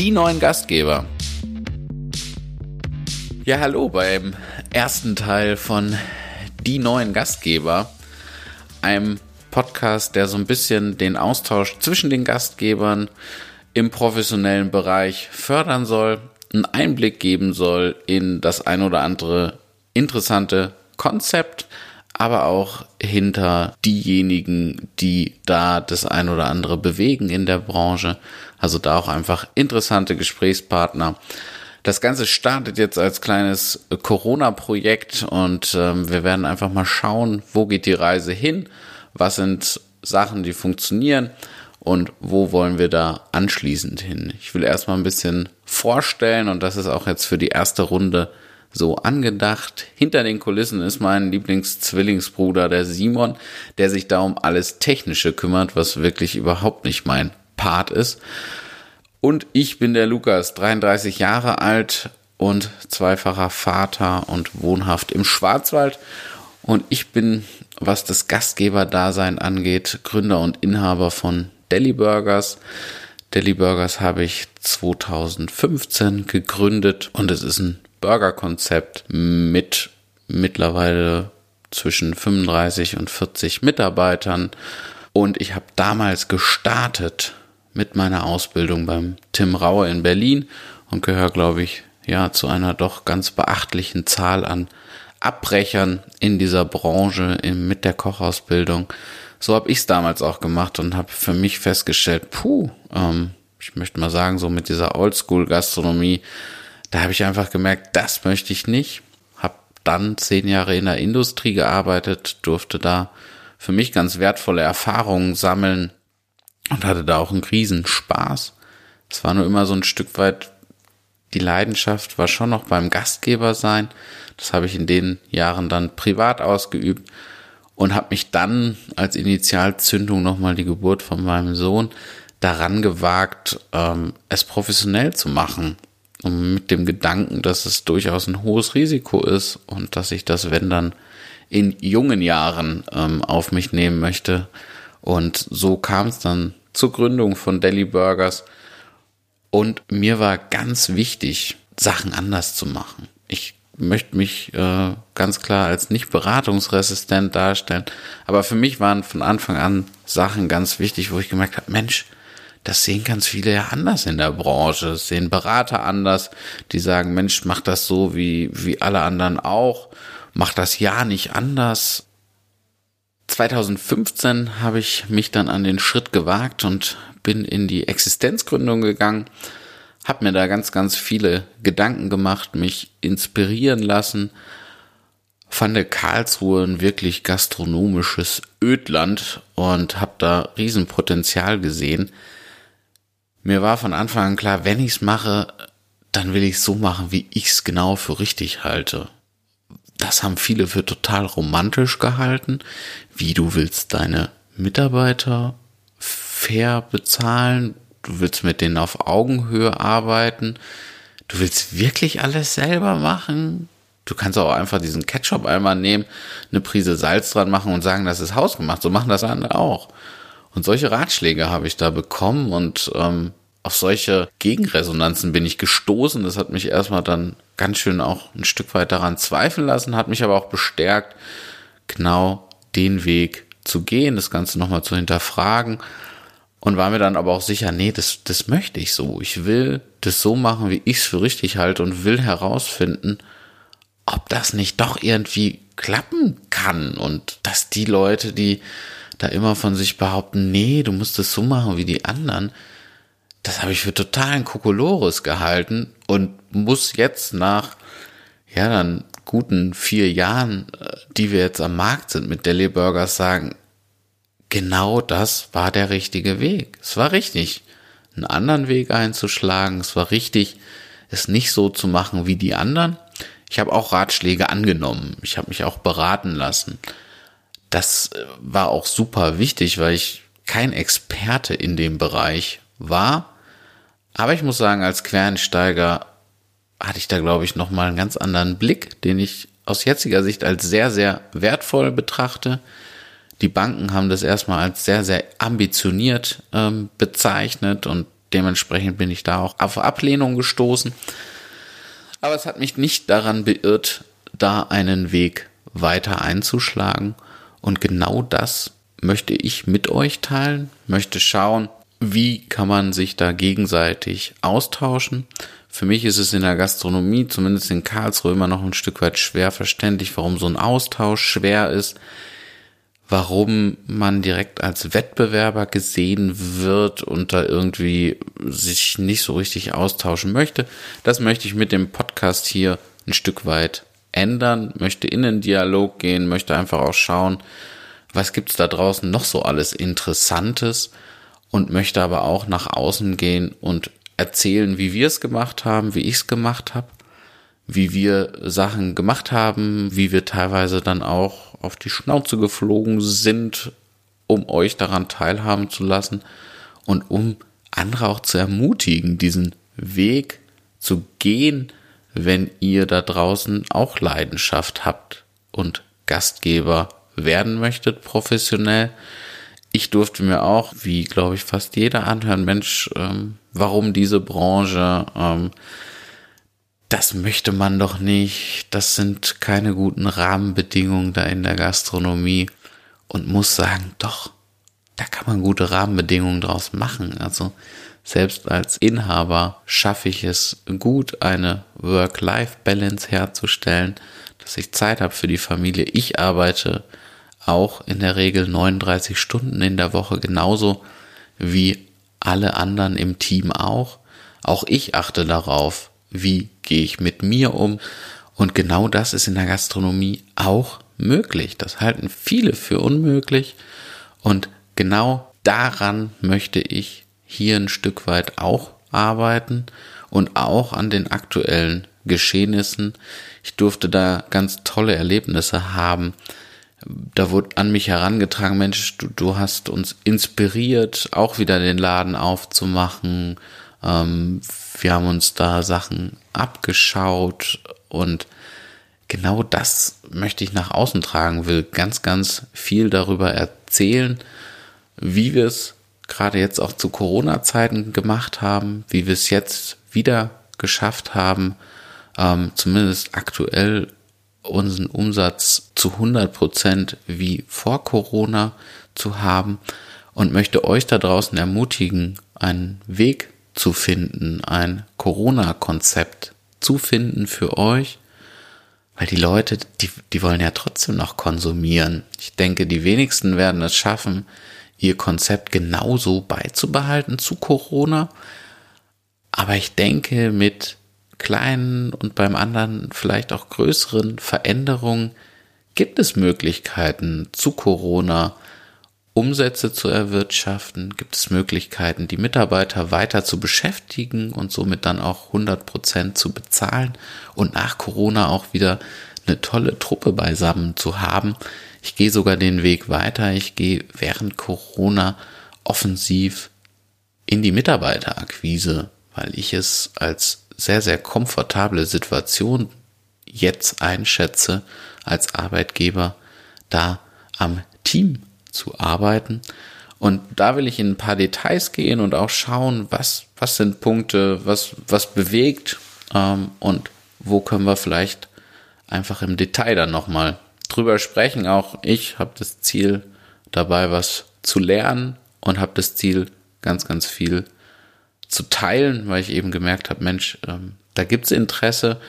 die neuen Gastgeber. Ja, hallo beim ersten Teil von Die neuen Gastgeber, einem Podcast, der so ein bisschen den Austausch zwischen den Gastgebern im professionellen Bereich fördern soll, einen Einblick geben soll in das ein oder andere interessante Konzept, aber auch hinter diejenigen, die da das ein oder andere bewegen in der Branche. Also da auch einfach interessante Gesprächspartner. Das Ganze startet jetzt als kleines Corona-Projekt und ähm, wir werden einfach mal schauen, wo geht die Reise hin, was sind Sachen, die funktionieren und wo wollen wir da anschließend hin. Ich will erstmal ein bisschen vorstellen und das ist auch jetzt für die erste Runde so angedacht. Hinter den Kulissen ist mein Lieblingszwillingsbruder, der Simon, der sich da um alles Technische kümmert, was wirklich überhaupt nicht mein Part ist. Und ich bin der Lukas, 33 Jahre alt und zweifacher Vater und wohnhaft im Schwarzwald. Und ich bin, was das Gastgeberdasein angeht, Gründer und Inhaber von Deli Burgers. Deli Burgers habe ich 2015 gegründet und es ist ein Burgerkonzept mit mittlerweile zwischen 35 und 40 Mitarbeitern. Und ich habe damals gestartet mit meiner Ausbildung beim Tim Rauer in Berlin und gehöre, glaube ich, ja, zu einer doch ganz beachtlichen Zahl an Abbrechern in dieser Branche in, mit der Kochausbildung. So habe ich es damals auch gemacht und habe für mich festgestellt, puh, ähm, ich möchte mal sagen, so mit dieser Oldschool-Gastronomie da habe ich einfach gemerkt, das möchte ich nicht. Hab dann zehn Jahre in der Industrie gearbeitet, durfte da für mich ganz wertvolle Erfahrungen sammeln und hatte da auch einen Riesenspaß. Es war nur immer so ein Stück weit, die Leidenschaft war schon noch beim Gastgeber sein. Das habe ich in den Jahren dann privat ausgeübt und habe mich dann als Initialzündung nochmal die Geburt von meinem Sohn daran gewagt, ähm, es professionell zu machen. Mit dem Gedanken, dass es durchaus ein hohes Risiko ist und dass ich das, wenn dann, in jungen Jahren ähm, auf mich nehmen möchte. Und so kam es dann zur Gründung von Deli Burgers. Und mir war ganz wichtig, Sachen anders zu machen. Ich möchte mich äh, ganz klar als nicht beratungsresistent darstellen. Aber für mich waren von Anfang an Sachen ganz wichtig, wo ich gemerkt habe, Mensch, das sehen ganz viele ja anders in der Branche. Das sehen Berater anders, die sagen, Mensch, mach das so wie, wie alle anderen auch. Mach das ja nicht anders. 2015 habe ich mich dann an den Schritt gewagt und bin in die Existenzgründung gegangen, habe mir da ganz, ganz viele Gedanken gemacht, mich inspirieren lassen, fand Karlsruhe ein wirklich gastronomisches Ödland und habe da Riesenpotenzial gesehen. Mir war von Anfang an klar, wenn ich's mache, dann will ich's so machen, wie ich's genau für richtig halte. Das haben viele für total romantisch gehalten. Wie du willst deine Mitarbeiter fair bezahlen, du willst mit denen auf Augenhöhe arbeiten, du willst wirklich alles selber machen. Du kannst auch einfach diesen Ketchup einmal nehmen, eine Prise Salz dran machen und sagen, das ist hausgemacht. So machen das andere auch. Und solche Ratschläge habe ich da bekommen und ähm, auf solche Gegenresonanzen bin ich gestoßen. Das hat mich erstmal dann ganz schön auch ein Stück weit daran zweifeln lassen, hat mich aber auch bestärkt, genau den Weg zu gehen, das Ganze nochmal zu hinterfragen und war mir dann aber auch sicher, nee, das, das möchte ich so. Ich will das so machen, wie ich es für richtig halte und will herausfinden, ob das nicht doch irgendwie klappen kann und dass die Leute, die da immer von sich behaupten, nee, du musst es so machen wie die anderen, das habe ich für totalen Kokolores gehalten und muss jetzt nach, ja, dann guten vier Jahren, äh, die wir jetzt am Markt sind mit Deli Burgers sagen, genau das war der richtige Weg. Es war richtig, einen anderen Weg einzuschlagen. Es war richtig, es nicht so zu machen wie die anderen. Ich habe auch Ratschläge angenommen. Ich habe mich auch beraten lassen das äh, war auch super wichtig, weil ich kein Experte in dem Bereich war. Aber ich muss sagen, als Quereinsteiger hatte ich da, glaube ich, nochmal einen ganz anderen Blick, den ich aus jetziger Sicht als sehr, sehr wertvoll betrachte. Die Banken haben das erstmal als sehr, sehr ambitioniert ähm, bezeichnet und dementsprechend bin ich da auch auf Ablehnung gestoßen. Aber es hat mich nicht daran beirrt, da einen Weg weiter einzuschlagen. Und genau das möchte ich mit euch teilen, möchte schauen, wie kann man sich da gegenseitig austauschen. Für mich ist es in der Gastronomie, zumindest in Karlsruhe, immer noch ein Stück weit schwer verständlich, warum so ein Austausch schwer ist, warum man direkt als Wettbewerber gesehen wird und da irgendwie sich nicht so richtig austauschen möchte. Das möchte ich mit dem Podcast hier ein Stück weit ändern, möchte in den Dialog gehen, möchte einfach auch schauen, was gibt's da draußen noch so alles Interessantes und möchte aber auch nach außen gehen und erzählen, wie wir es gemacht haben, wie ich es gemacht habe, wie wir Sachen gemacht haben, wie wir teilweise dann auch auf die Schnauze geflogen sind, um euch daran teilhaben zu lassen und um andere auch zu ermutigen, diesen Weg zu gehen, wenn ihr da draußen auch Leidenschaft habt und Gastgeber werden möchtet professionell. Ich durfte mir auch, wie glaube ich fast jeder anhören, Mensch, ähm, warum diese Branche? Ähm, das möchte man doch nicht. Das sind keine guten Rahmenbedingungen da in der Gastronomie. Und muss sagen, doch, da kann man gute Rahmenbedingungen draus machen. Also selbst als Inhaber schaffe ich es gut, eine Work-Life-Balance herzustellen, dass ich Zeit habe für die Familie. Ich arbeite auch in der Regel 39 Stunden in der Woche genauso wie alle anderen im Team auch. Auch ich achte darauf, wie gehe ich mit mir um. Und genau das ist in der Gastronomie auch möglich. Das halten viele für unmöglich. Und genau daran möchte ich hier ein Stück weit auch arbeiten und auch an den aktuellen Geschehnissen. Ich durfte da ganz tolle Erlebnisse haben. Da wurde an mich herangetragen, Mensch, du, du hast uns inspiriert, auch wieder den Laden aufzumachen. Ähm, wir haben uns da Sachen abgeschaut und genau das möchte ich nach außen tragen, will ganz, ganz viel darüber erzählen, wie wir es gerade jetzt auch zu Corona-Zeiten gemacht haben, wie wir es jetzt wieder geschafft haben, ähm, zumindest aktuell unseren Umsatz zu 100 Prozent wie vor Corona zu haben und möchte euch da draußen ermutigen, einen Weg zu finden, ein Corona-Konzept zu finden für euch, weil die Leute, die, die wollen ja trotzdem noch konsumieren. Ich denke, die wenigsten werden es schaffen, ihr Konzept genauso beizubehalten zu Corona. Aber ich denke, mit kleinen und beim anderen vielleicht auch größeren Veränderungen gibt es Möglichkeiten zu Corona Umsätze zu erwirtschaften, gibt es Möglichkeiten, die Mitarbeiter weiter zu beschäftigen und somit dann auch 100 Prozent zu bezahlen und nach Corona auch wieder eine tolle Truppe beisammen zu haben, ich gehe sogar den Weg weiter. Ich gehe während Corona offensiv in die Mitarbeiterakquise, weil ich es als sehr, sehr komfortable Situation jetzt einschätze, als Arbeitgeber da am Team zu arbeiten. Und da will ich in ein paar Details gehen und auch schauen, was, was sind Punkte, was, was bewegt ähm, und wo können wir vielleicht einfach im Detail dann nochmal drüber sprechen. Auch ich habe das Ziel dabei, was zu lernen und habe das Ziel, ganz, ganz viel zu teilen, weil ich eben gemerkt habe, Mensch, ähm, da gibt's Interesse.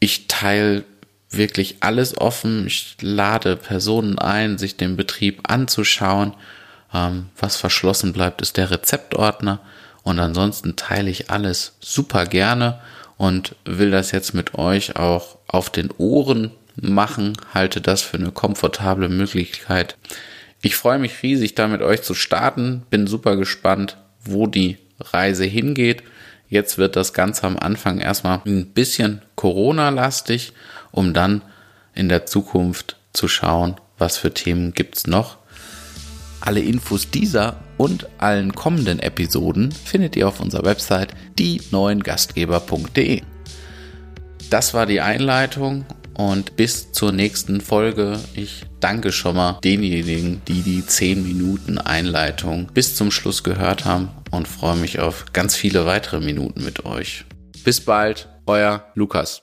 Ich teile wirklich alles offen. Ich lade Personen ein, sich den Betrieb anzuschauen. Ähm, was verschlossen bleibt, ist der Rezeptordner. Und ansonsten teile ich alles super gerne und will das jetzt mit euch auch auf den Ohren machen, halte das für eine komfortable Möglichkeit. Ich freue mich riesig, da mit euch zu starten, bin super gespannt, wo die Reise hingeht. Jetzt wird das Ganze am Anfang erstmal ein bisschen Corona-lastig, um dann in der Zukunft zu schauen, was für Themen gibt's noch. Alle Infos dieser und allen kommenden Episoden findet ihr auf unserer Website die neuen Gastgeber.de. Das war die Einleitung und bis zur nächsten Folge. Ich danke schon mal denjenigen, die die 10 Minuten Einleitung bis zum Schluss gehört haben und freue mich auf ganz viele weitere Minuten mit euch. Bis bald, euer Lukas.